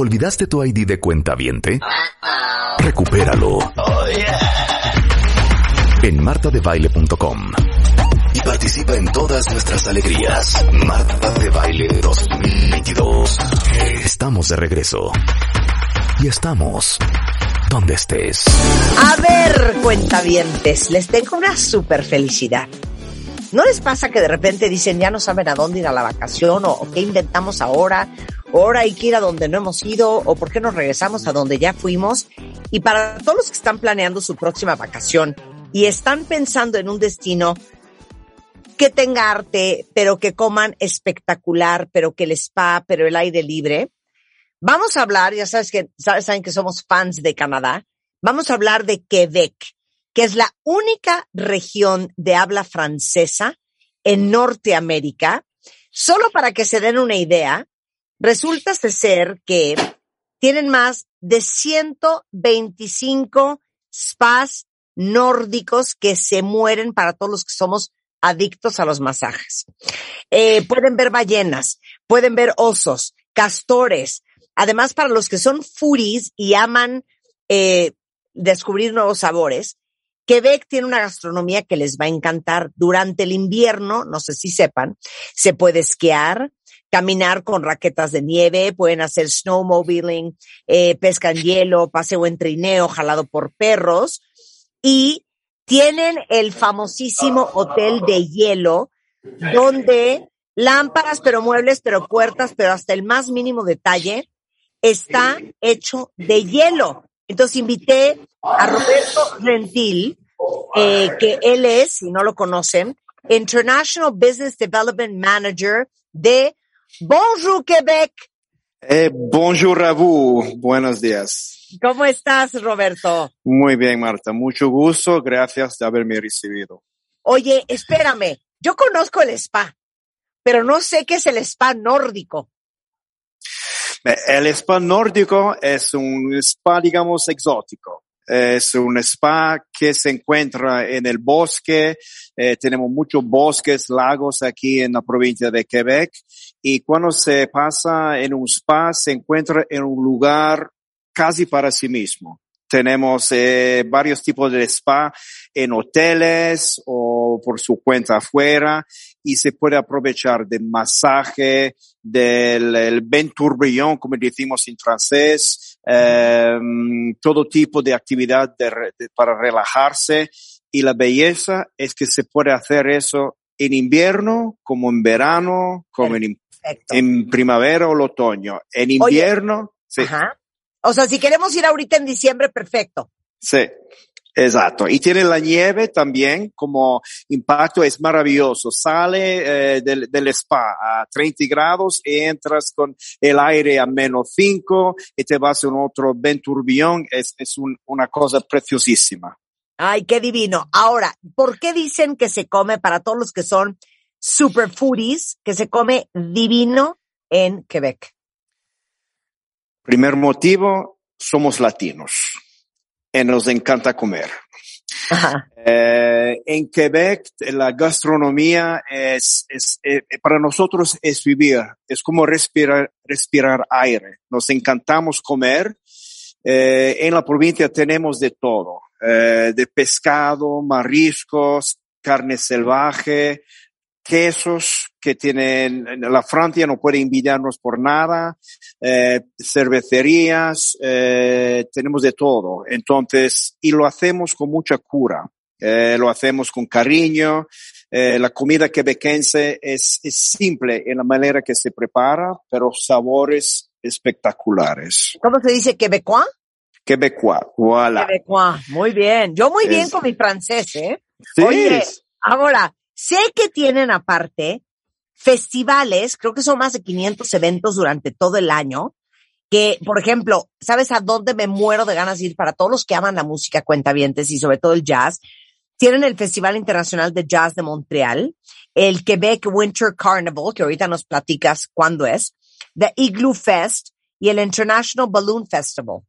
¿Olvidaste tu ID de cuenta viente? Recupéralo. En martadebaile.com. Y participa en todas nuestras alegrías. Marta de Baile 2022. Estamos de regreso. Y estamos donde estés. A ver, cuentavientes, les tengo una super felicidad. ¿No les pasa que de repente dicen ya no saben a dónde ir a la vacación o qué inventamos ahora? Ahora hay que ir a donde no hemos ido o por qué nos regresamos a donde ya fuimos? Y para todos los que están planeando su próxima vacación y están pensando en un destino que tenga arte, pero que coman espectacular, pero que el spa, pero el aire libre, Vamos a hablar, ya sabes que, saben que somos fans de Canadá. Vamos a hablar de Quebec, que es la única región de habla francesa en Norteamérica. Solo para que se den una idea, resulta ser que tienen más de 125 spas nórdicos que se mueren para todos los que somos adictos a los masajes. Eh, pueden ver ballenas, pueden ver osos, castores, Además, para los que son foodies y aman eh, descubrir nuevos sabores, Quebec tiene una gastronomía que les va a encantar. Durante el invierno, no sé si sepan, se puede esquiar, caminar con raquetas de nieve, pueden hacer snowmobiling, eh, pesca en hielo, paseo en trineo, jalado por perros y tienen el famosísimo hotel de hielo donde lámparas, pero muebles, pero puertas, pero hasta el más mínimo detalle está hecho de hielo. Entonces invité a Roberto Rentil, eh, que él es, si no lo conocen, International Business Development Manager de Bonjour Quebec. Eh, bonjour a vous, buenos días. ¿Cómo estás, Roberto? Muy bien, Marta, mucho gusto, gracias de haberme recibido. Oye, espérame, yo conozco el spa, pero no sé qué es el spa nórdico. El spa nórdico es un spa, digamos, exótico. Es un spa que se encuentra en el bosque. Eh, tenemos muchos bosques, lagos aquí en la provincia de Quebec. Y cuando se pasa en un spa, se encuentra en un lugar casi para sí mismo. Tenemos eh, varios tipos de spa en hoteles o por su cuenta afuera y se puede aprovechar de masaje, del el tourbillon, como decimos en francés, eh, todo tipo de actividad de, de, para relajarse y la belleza es que se puede hacer eso en invierno, como en verano, como en, en, primavera o el otoño. En invierno, Oye, sí. Ajá. O sea, si queremos ir ahorita en diciembre, perfecto. Sí, exacto. Y tiene la nieve también como impacto, es maravilloso. Sale eh, del, del, spa a 30 grados y entras con el aire a menos 5 y te vas a un otro Ben Tourbillon. Es, es un, una cosa preciosísima. Ay, qué divino. Ahora, ¿por qué dicen que se come para todos los que son super foodies, que se come divino en Quebec? Primer motivo, somos latinos y nos encanta comer. Eh, en Quebec, la gastronomía es, es eh, para nosotros es vivir, es como respirar, respirar aire. Nos encantamos comer. Eh, en la provincia tenemos de todo, eh, de pescado, mariscos, carne salvaje, quesos que tienen, la Francia no puede envidiarnos por nada, eh, cervecerías, eh, tenemos de todo. Entonces, y lo hacemos con mucha cura, eh, lo hacemos con cariño. la comida quebequense es, es simple en la manera que se prepara, pero sabores espectaculares. ¿Cómo se dice quebecois? Quebecois, voilà. Quebecois, muy bien. Yo muy bien es, con mi francés, ¿eh? Sí. Oye, ahora, sé que tienen aparte festivales, creo que son más de 500 eventos durante todo el año, que, por ejemplo, ¿sabes a dónde me muero de ganas de ir para todos los que aman la música cuentavientes y sobre todo el jazz? Tienen el Festival Internacional de Jazz de Montreal, el Quebec Winter Carnival, que ahorita nos platicas cuándo es, The Igloo Fest y el International Balloon Festival.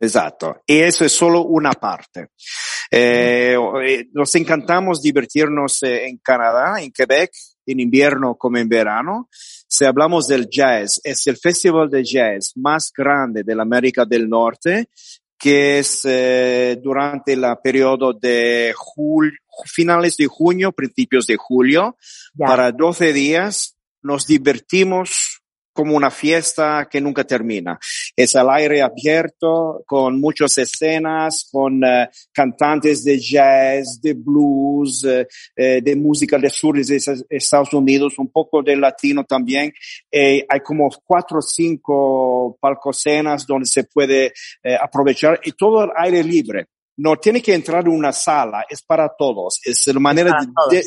Exacto. Y eso es solo una parte. Eh, nos encantamos divertirnos en Canadá, en Quebec. en invierno como en verano. Si hablamos del jazz, es el festival de jazz más grande de la América del Norte, que es eh, durante el periodo de julio, finales de junio, principios de julio, para 12 días. Nos divertimos como una fiesta que nunca termina. Es al aire abierto, con muchas escenas, con eh, cantantes de jazz, de blues, eh, eh, de música del sur de es- Estados Unidos, un poco de latino también. Eh, hay como cuatro o cinco palcocenas donde se puede eh, aprovechar y todo al aire libre. No tiene que entrar en una sala, es para todos. Es la manera de-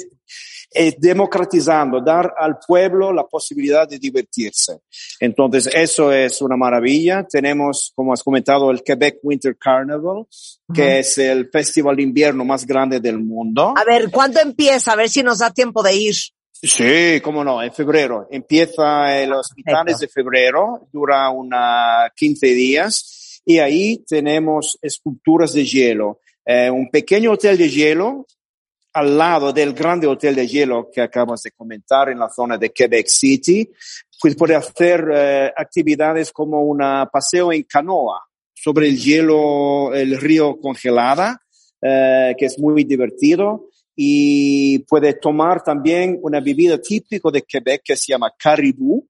eh, democratizando, dar al pueblo la posibilidad de divertirse. Entonces, eso es una maravilla. Tenemos, como has comentado, el Quebec Winter Carnival, que Ujú. es el festival de invierno más grande del mundo. A ver, ¿cuándo empieza? A ver si nos da tiempo de ir. Sí, cómo no, en febrero. Empieza en los mitades de febrero, dura una 15 días y ahí tenemos esculturas de hielo. Eh, un pequeño hotel de hielo al lado del grande hotel de hielo que acabas de comentar en la zona de Quebec City. Pues puede hacer eh, actividades como un paseo en canoa sobre el hielo, el río congelada, eh, que es muy divertido y puede tomar también una bebida típica de Quebec que se llama caribou,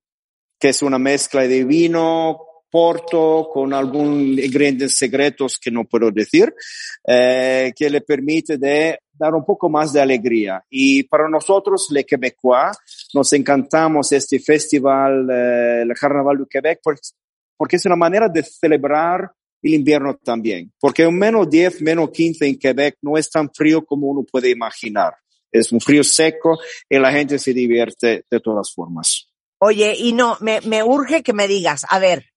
que es una mezcla de vino, porto, con algún ingredientes secretos que no puedo decir, eh, que le permite de dar un poco más de alegría. Y para nosotros, les Quebecois, nos encantamos este festival, eh, el Carnaval du Quebec, porque es una manera de celebrar el invierno también. Porque un menos 10, menos 15 en Quebec no es tan frío como uno puede imaginar. Es un frío seco y la gente se divierte de todas formas. Oye, y no, me, me urge que me digas, a ver,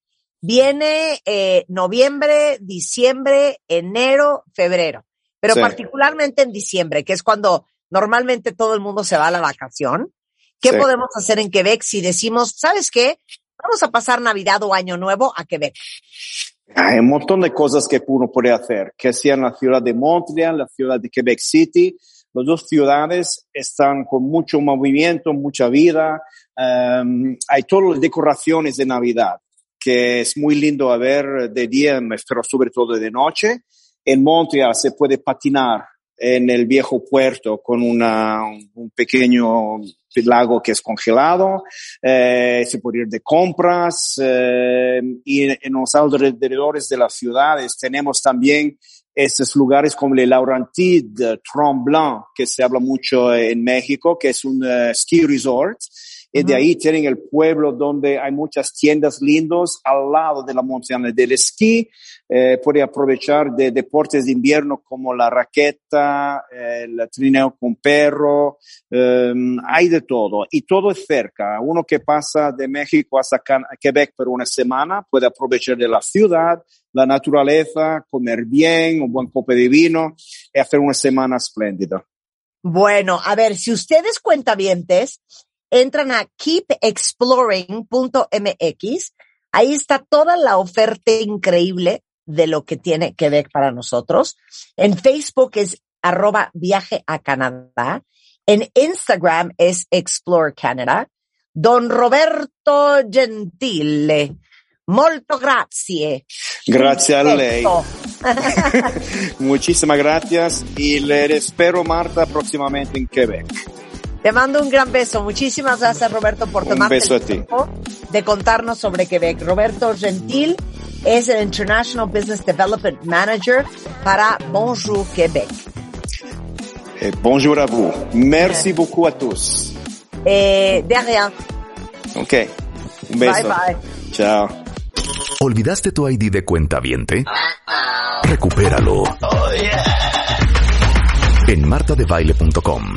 viene eh, noviembre, diciembre, enero, febrero, pero Sí. particularmente en diciembre, que es cuando normalmente todo el mundo se va a la vacación. ¿Qué Sí. podemos hacer en Quebec si decimos, ¿sabes qué? Vamos a pasar Navidad o Año Nuevo a Quebec. Hay un montón de cosas que uno puede hacer, que sea en la ciudad de Montreal, la ciudad de Quebec City. Las dos ciudades están con mucho movimiento, mucha vida. Um, hay todas las decoraciones de Navidad, que es muy lindo a ver de día, pero sobre todo de noche. En Montreal se puede patinar en el viejo puerto con una, un pequeño lago que es congelado, eh, se puede ir de compras eh, y en, los alrededores de las ciudades tenemos también estos lugares como el Laurentide, Tremblant, que se habla mucho en México, que es un uh, ski resort. Y de ahí tienen el pueblo donde hay muchas tiendas lindos al lado de la montaña del esquí. Eh, puede aprovechar de deportes de invierno como la raqueta, el trineo con perro, eh, hay de todo. Y todo es cerca. Uno que pasa de México hasta Can- Quebec por una semana puede aprovechar de la ciudad, la naturaleza, comer bien, un buen cope de vino y hacer una semana espléndida. Bueno, a ver, si ustedes cuentavientes entran a keepexploring.mx, ahí está toda la oferta increíble de lo que tiene Quebec para nosotros. En Facebook es arroba viaje a Canadá. En Instagram es Explore Canada. Don Roberto Gentile. Molto grazie. Grazie a lei. Muchísimas gracias y le espero Marta próximamente en Quebec. Te mando un gran beso. Muchísimas gracias, Roberto, por tomarte beso el a ti. tiempo de contarnos sobre Quebec. Roberto Gentil es el International Business Development Manager para Bonjour Québec. Et bonjour à vous. Merci beaucoup à tous. Eh, de rien. Ok. Un beso. Bye bye. Chao. ¿Olvidaste tu ID de cuenta viente? Recupéralo. En martadebaile.com.